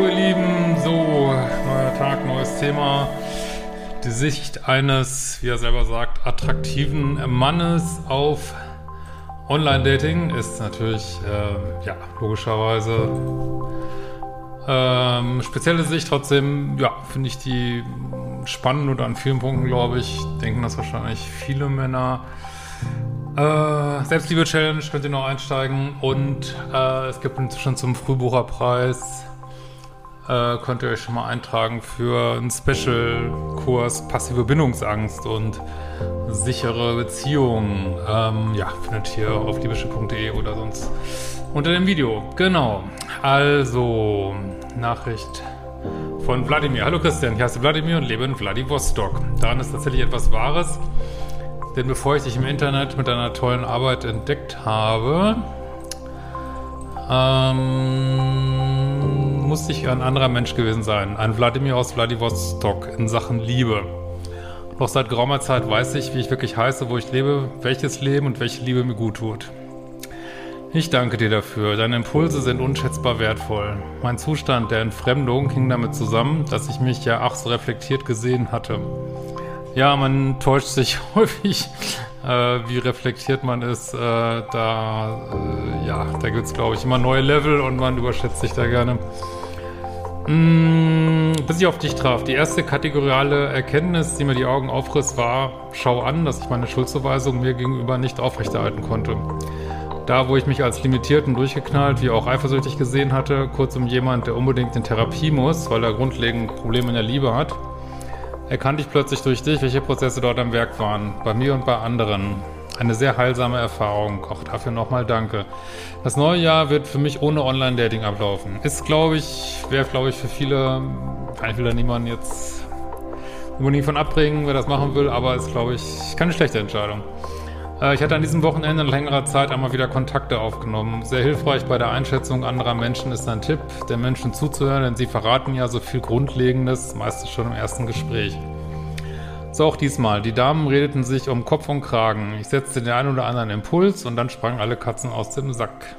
hallo ihr Lieben, so, neuer Tag, neues Thema. Die Sicht eines, wie er selber sagt, attraktiven Mannes auf Online-Dating ist natürlich, äh, ja, logischerweise ähm, spezielle Sicht. Trotzdem, ja, finde ich die spannend und an vielen Punkten, glaube ich, denken das wahrscheinlich viele Männer. Äh, Selbstliebe-Challenge könnt ihr noch einsteigen und äh, es gibt inzwischen zum Frühbucherpreis äh, könnt ihr euch schon mal eintragen für einen Special-Kurs Passive Bindungsangst und sichere Beziehungen. Ähm, ja, findet ihr auf liebeschiff.de oder sonst unter dem Video. Genau. Also, Nachricht von Wladimir. Hallo Christian, ich heiße Wladimir und lebe in Vladivostok. Daran ist tatsächlich etwas Wahres. Denn bevor ich dich im Internet mit deiner tollen Arbeit entdeckt habe, ähm, musste ich ein anderer Mensch gewesen sein. Ein Wladimir aus Vladivostok in Sachen Liebe. Doch seit geraumer Zeit weiß ich, wie ich wirklich heiße, wo ich lebe, welches Leben und welche Liebe mir gut tut. Ich danke dir dafür. Deine Impulse sind unschätzbar wertvoll. Mein Zustand der Entfremdung hing damit zusammen, dass ich mich ja ach so reflektiert gesehen hatte. Ja, man täuscht sich häufig, äh, wie reflektiert man ist. Äh, da, äh, ja, da gibt es, glaube ich, immer neue Level und man überschätzt sich da gerne. Mm, bis ich auf dich traf. Die erste kategoriale Erkenntnis, die mir die Augen aufriss, war, schau an, dass ich meine Schuldzuweisung mir gegenüber nicht aufrechterhalten konnte. Da, wo ich mich als limitiert und durchgeknallt, wie auch eifersüchtig gesehen hatte, kurzum jemand, der unbedingt in Therapie muss, weil er grundlegend Probleme in der Liebe hat, erkannte ich plötzlich durch dich, welche Prozesse dort am Werk waren, bei mir und bei anderen. Eine sehr heilsame Erfahrung. Auch dafür nochmal danke. Das neue Jahr wird für mich ohne Online-Dating ablaufen. Ist, glaube ich, wäre, glaube ich, für viele, ich will da niemanden jetzt unbedingt von abbringen, wer das machen will, aber ist, glaube ich, keine schlechte Entscheidung. Äh, ich hatte an diesem Wochenende in längerer Zeit einmal wieder Kontakte aufgenommen. Sehr hilfreich bei der Einschätzung anderer Menschen ist ein Tipp, den Menschen zuzuhören, denn sie verraten ja so viel Grundlegendes, meistens schon im ersten Gespräch. So auch diesmal. Die Damen redeten sich um Kopf und Kragen. Ich setzte den einen oder anderen Impuls und dann sprangen alle Katzen aus dem Sack.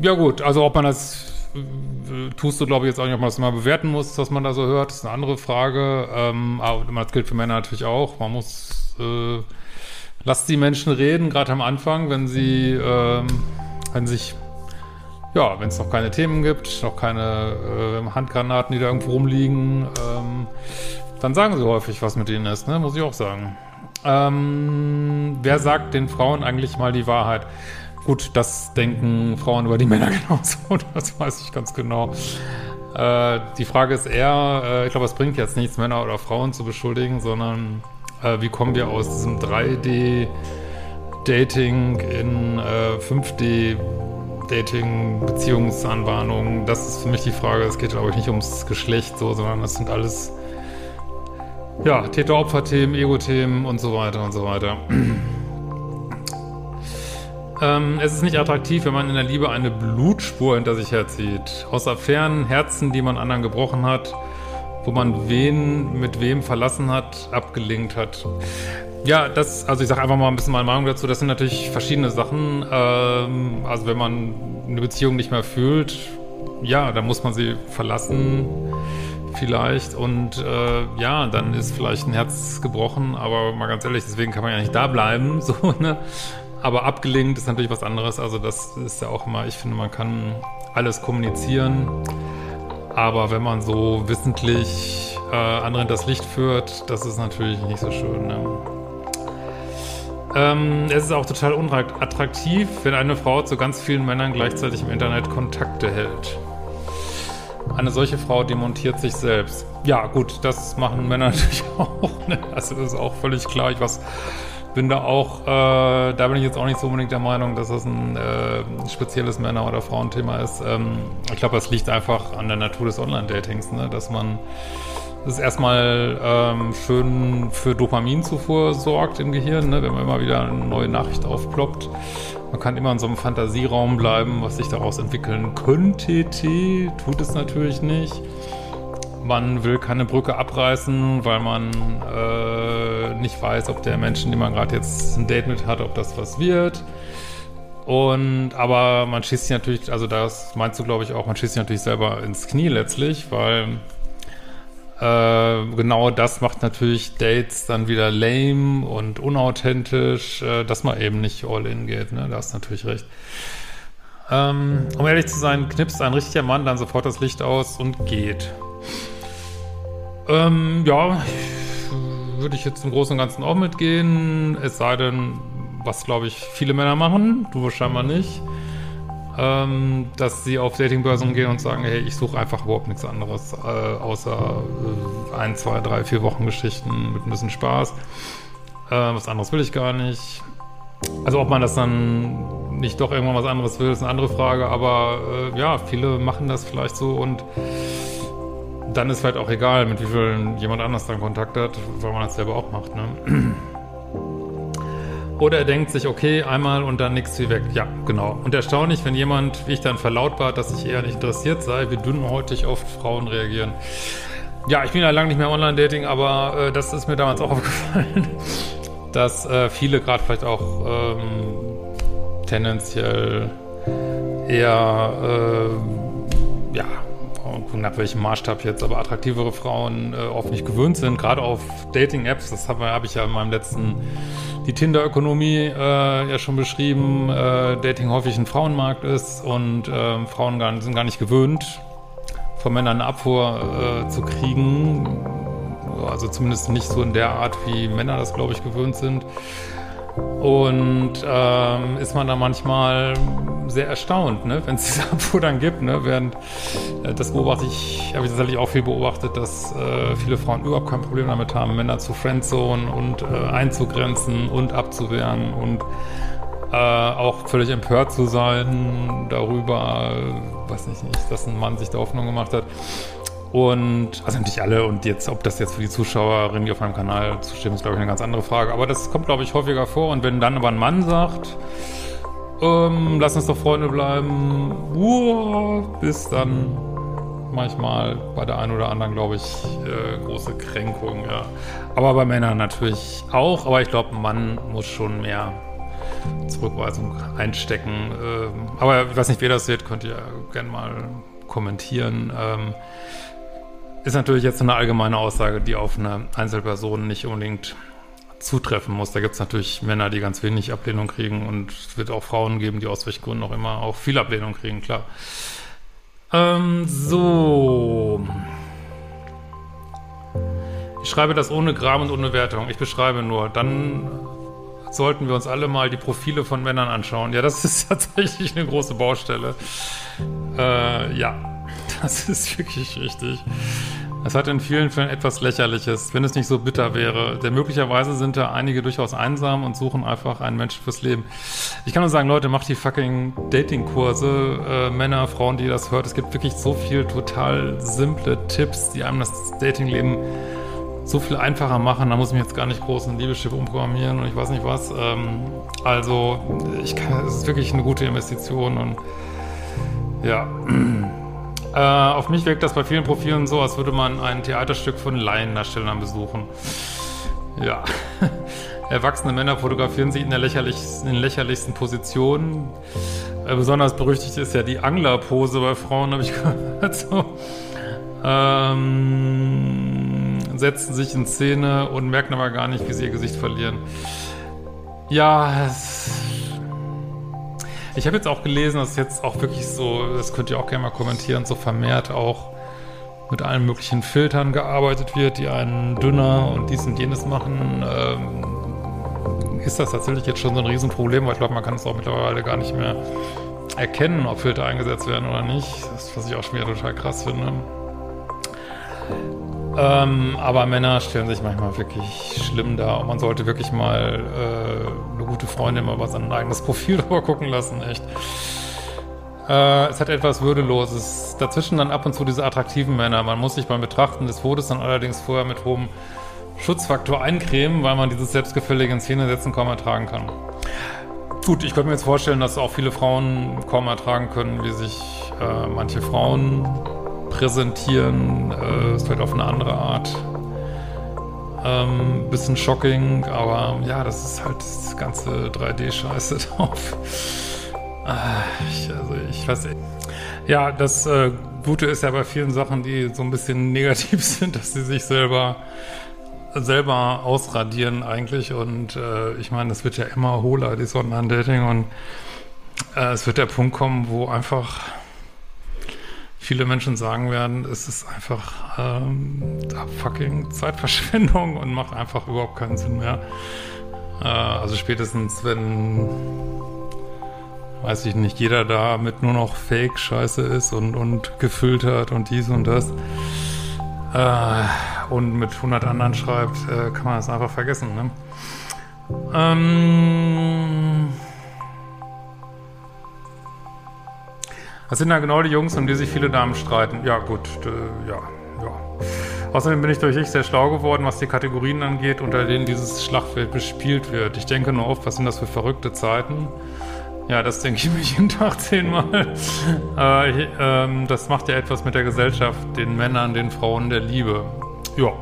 Ja gut, also ob man das äh, tust du, glaube ich, jetzt auch nicht, ob man das mal bewerten muss, was man da so hört, ist eine andere Frage. Ähm, aber das gilt für Männer natürlich auch. Man muss äh, lasst die Menschen reden, gerade am Anfang, wenn sie, ähm, wenn sich ja, wenn es noch keine Themen gibt, noch keine äh, Handgranaten, die da irgendwo rumliegen, ähm, dann sagen sie häufig, was mit ihnen ist, ne? muss ich auch sagen. Ähm, wer sagt den Frauen eigentlich mal die Wahrheit? Gut, das denken Frauen über die Männer genauso, das weiß ich ganz genau. Äh, die Frage ist eher, äh, ich glaube, es bringt jetzt nichts, Männer oder Frauen zu beschuldigen, sondern äh, wie kommen wir aus diesem 3D-Dating in äh, 5D Dating, Beziehungsanbahnung, das ist für mich die Frage. Es geht, glaube ich, nicht ums Geschlecht so, sondern das sind alles ja, Täter-Opfer-Themen, Ego-Themen und so weiter und so weiter. ähm, es ist nicht attraktiv, wenn man in der Liebe eine Blutspur hinter sich herzieht. Aus Affären, Herzen, die man anderen gebrochen hat, wo man wen mit wem verlassen hat, abgelinkt hat. Ja, das, also ich sage einfach mal ein bisschen meine Meinung dazu. Das sind natürlich verschiedene Sachen. Ähm, also wenn man eine Beziehung nicht mehr fühlt, ja, dann muss man sie verlassen vielleicht und äh, ja, dann ist vielleicht ein Herz gebrochen, aber mal ganz ehrlich, deswegen kann man ja nicht da bleiben, so, ne? Aber abgelenkt ist natürlich was anderes, also das ist ja auch immer, ich finde, man kann alles kommunizieren, aber wenn man so wissentlich äh, anderen das Licht führt, das ist natürlich nicht so schön, ne? Ähm, es ist auch total unattraktiv, wenn eine Frau zu ganz vielen Männern gleichzeitig im Internet Kontakte hält. Eine solche Frau demontiert sich selbst. Ja, gut, das machen Männer natürlich auch. Ne? Also das ist auch völlig klar. Ich was, bin da auch, äh, da bin ich jetzt auch nicht so unbedingt der Meinung, dass das ein äh, spezielles Männer- oder Frauenthema ist. Ähm, ich glaube, das liegt einfach an der Natur des Online-Datings, ne? dass man das ist erstmal ähm, schön für Dopaminzufuhr sorgt im Gehirn, ne? wenn man immer wieder eine neue Nachricht aufploppt. Man kann immer in so einem Fantasieraum bleiben, was sich daraus entwickeln könnte. Tut es natürlich nicht. Man will keine Brücke abreißen, weil man äh, nicht weiß, ob der Mensch, den man gerade jetzt ein Date mit hat, ob das was wird. Und aber man schießt sich natürlich, also das meinst du glaube ich auch, man schießt sich natürlich selber ins Knie letztlich, weil äh, genau das macht natürlich Dates dann wieder lame und unauthentisch, äh, dass man eben nicht all in geht. Ne? Da hast du natürlich recht. Ähm, um ehrlich zu sein, knipst ein richtiger Mann dann sofort das Licht aus und geht. Ähm, ja, würde ich jetzt im Großen und Ganzen auch mitgehen. Es sei denn, was glaube ich viele Männer machen, du scheinbar nicht ähm, dass sie auf Datingbörsen gehen und sagen, hey, ich suche einfach überhaupt nichts anderes, äh, außer äh, ein, zwei, drei, vier Wochen Geschichten mit ein bisschen Spaß. Äh, was anderes will ich gar nicht. Also ob man das dann nicht doch irgendwann was anderes will, ist eine andere Frage, aber äh, ja, viele machen das vielleicht so und dann ist vielleicht auch egal, mit wie vielen jemand anders dann Kontakt hat, weil man das selber auch macht, ne? Oder er denkt sich, okay, einmal und dann nichts wie weg. Ja, genau. Und erstaunlich, wenn jemand, wie ich dann verlautbart, dass ich eher nicht interessiert sei, wie dünnhäutig oft Frauen reagieren. Ja, ich bin ja lange nicht mehr Online-Dating, aber äh, das ist mir damals auch aufgefallen, dass äh, viele gerade vielleicht auch ähm, tendenziell eher, äh, ja, nach welchem Maßstab jetzt, aber attraktivere Frauen äh, oft nicht gewöhnt sind, gerade auf Dating-Apps. Das habe hab ich ja in meinem letzten die Tinder-Ökonomie äh, ja schon beschrieben, äh, Dating häufig ein Frauenmarkt ist und äh, Frauen gar, sind gar nicht gewöhnt, von Männern eine Abfuhr äh, zu kriegen. Also zumindest nicht so in der Art, wie Männer das, glaube ich, gewöhnt sind. Und ähm, ist man da manchmal sehr erstaunt, ne, wenn es diese Abfuhr gibt. Ne, während äh, das beobachte ich, habe ich tatsächlich auch viel beobachtet, dass äh, viele Frauen überhaupt kein Problem damit haben, Männer zu Friendzone und äh, einzugrenzen und abzuwehren und äh, auch völlig empört zu sein darüber, äh, weiß nicht, dass ein Mann sich da Hoffnung gemacht hat. Und, also nicht alle, und jetzt, ob das jetzt für die Zuschauerinnen, die auf meinem Kanal zustimmen, ist, glaube ich, eine ganz andere Frage. Aber das kommt, glaube ich, häufiger vor. Und wenn dann aber ein Mann sagt, ähm, lass uns doch Freunde bleiben, uah, bis dann manchmal bei der einen oder anderen, glaube ich, äh, große Kränkung, ja. Aber bei Männern natürlich auch. Aber ich glaube, ein Mann muss schon mehr Zurückweisung einstecken. Ähm, aber ich weiß nicht, wer das seht, könnt ihr gerne mal kommentieren. Ähm, ist natürlich jetzt eine allgemeine Aussage, die auf eine Einzelperson nicht unbedingt zutreffen muss. Da gibt es natürlich Männer, die ganz wenig Ablehnung kriegen und es wird auch Frauen geben, die aus welchen Gründen auch immer auch viel Ablehnung kriegen, klar. Ähm, so. Ich schreibe das ohne Gram und ohne Wertung. Ich beschreibe nur. Dann sollten wir uns alle mal die Profile von Männern anschauen. Ja, das ist tatsächlich eine große Baustelle. Äh, ja. Das ist wirklich richtig. Es hat in vielen Fällen etwas Lächerliches, wenn es nicht so bitter wäre. Denn möglicherweise sind da einige durchaus einsam und suchen einfach einen Menschen fürs Leben. Ich kann nur sagen, Leute, macht die fucking Dating-Kurse, äh, Männer, Frauen, die das hört. Es gibt wirklich so viel total simple Tipps, die einem das Dating-Leben so viel einfacher machen. Da muss ich mich jetzt gar nicht groß ein Liebesschiff umprogrammieren und ich weiß nicht was. Ähm, also, ich kann, es ist wirklich eine gute Investition und ja. Äh, auf mich wirkt das bei vielen Profilen so, als würde man ein Theaterstück von Laiendarstellern besuchen. Ja. Erwachsene Männer fotografieren sich in der lächerlichsten, in lächerlichsten Positionen. Äh, besonders berüchtigt ist ja die Anglerpose bei Frauen, habe ich gehört. So. Ähm, setzen sich in Szene und merken aber gar nicht, wie sie ihr Gesicht verlieren. Ja, es ich habe jetzt auch gelesen, dass jetzt auch wirklich so, das könnt ihr auch gerne mal kommentieren, so vermehrt auch mit allen möglichen Filtern gearbeitet wird, die einen dünner und dies und jenes machen. Ähm, ist das tatsächlich jetzt schon so ein Riesenproblem, weil ich glaube, man kann es auch mittlerweile gar nicht mehr erkennen, ob Filter eingesetzt werden oder nicht. Das, was ich auch schon wieder total krass finde. Ähm, aber Männer stellen sich manchmal wirklich schlimm dar und man sollte wirklich mal äh, eine gute Freundin mal was an ein eigenes Profil drüber gucken lassen, echt. Äh, es hat etwas Würdeloses. Dazwischen dann ab und zu diese attraktiven Männer. Man muss sich beim Betrachten des Fotos dann allerdings vorher mit hohem Schutzfaktor eincremen, weil man dieses selbstgefällige in Szene setzen kaum ertragen kann. Gut, ich könnte mir jetzt vorstellen, dass auch viele Frauen kaum ertragen können, wie sich äh, manche Frauen präsentieren. Äh, ist vielleicht auf eine andere Art. Ähm, bisschen shocking, aber ja, das ist halt das ganze 3D-Scheiße drauf. Ah, ich, also ich weiß nicht. Ja, das äh, Gute ist ja bei vielen Sachen, die so ein bisschen negativ sind, dass sie sich selber selber ausradieren eigentlich und äh, ich meine, es wird ja immer hohler, die Online-Dating und äh, es wird der Punkt kommen, wo einfach viele Menschen sagen werden, es ist einfach ähm, fucking Zeitverschwendung und macht einfach überhaupt keinen Sinn mehr. Äh, also spätestens, wenn weiß ich nicht, jeder da mit nur noch Fake-Scheiße ist und, und gefiltert und dies und das äh, und mit 100 anderen schreibt, äh, kann man das einfach vergessen. Ne? Ähm das sind ja genau die Jungs, um die sich viele Damen streiten. Ja, gut, äh, ja, ja. Außerdem bin ich durch dich sehr schlau geworden, was die Kategorien angeht, unter denen dieses Schlachtfeld bespielt wird. Ich denke nur oft, was sind das für verrückte Zeiten? Ja, das denke ich mir jeden Tag zehnmal. Äh, ähm, das macht ja etwas mit der Gesellschaft, den Männern, den Frauen der Liebe. Ja,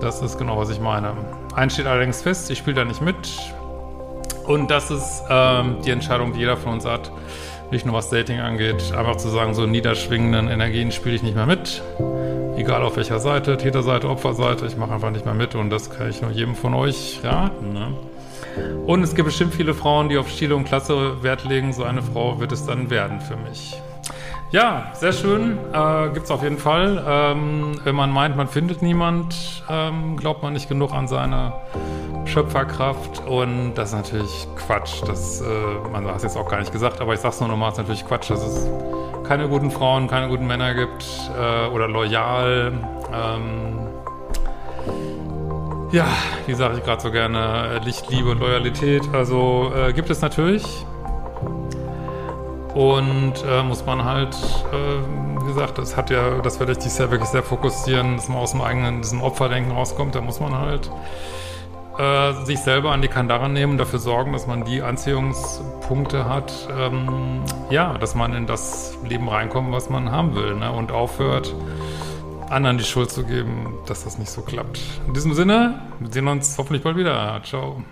das ist genau, was ich meine. Eins steht allerdings fest, ich spiele da nicht mit. Und das ist ähm, die Entscheidung, die jeder von uns hat, nicht nur was Dating angeht, einfach zu sagen, so niederschwingenden Energien spiele ich nicht mehr mit. Egal auf welcher Seite, Täterseite, Opferseite, ich mache einfach nicht mehr mit und das kann ich nur jedem von euch raten. Ne? Und es gibt bestimmt viele Frauen, die auf Stil und Klasse Wert legen. So eine Frau wird es dann werden für mich. Ja, sehr schön. Äh, Gibt es auf jeden Fall. Ähm, wenn man meint, man findet niemand, ähm, glaubt man nicht genug an seine Schöpferkraft. Und das ist natürlich Quatsch. Das, äh, man hat es jetzt auch gar nicht gesagt, aber ich sage es nur nochmal, es ist natürlich Quatsch, dass es keine guten Frauen, keine guten Männer gibt äh, oder loyal. Ähm, ja, wie sage ich gerade so gerne, Licht, Liebe und Loyalität. Also äh, gibt es natürlich. Und äh, muss man halt, äh, wie gesagt, das hat ja, das werde ich dieses Jahr wirklich sehr fokussieren, dass man aus dem eigenen, diesem Opferdenken rauskommt. Da muss man halt äh, sich selber an die Kandare nehmen, dafür sorgen, dass man die Anziehungspunkte hat, ähm, ja, dass man in das Leben reinkommt, was man haben will, ne? und aufhört, anderen die Schuld zu geben, dass das nicht so klappt. In diesem Sinne, wir sehen uns hoffentlich bald wieder. Ciao.